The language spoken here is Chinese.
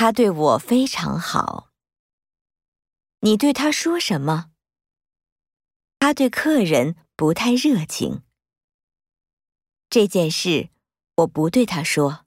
他对我非常好。你对他说什么？他对客人不太热情。这件事我不对他说。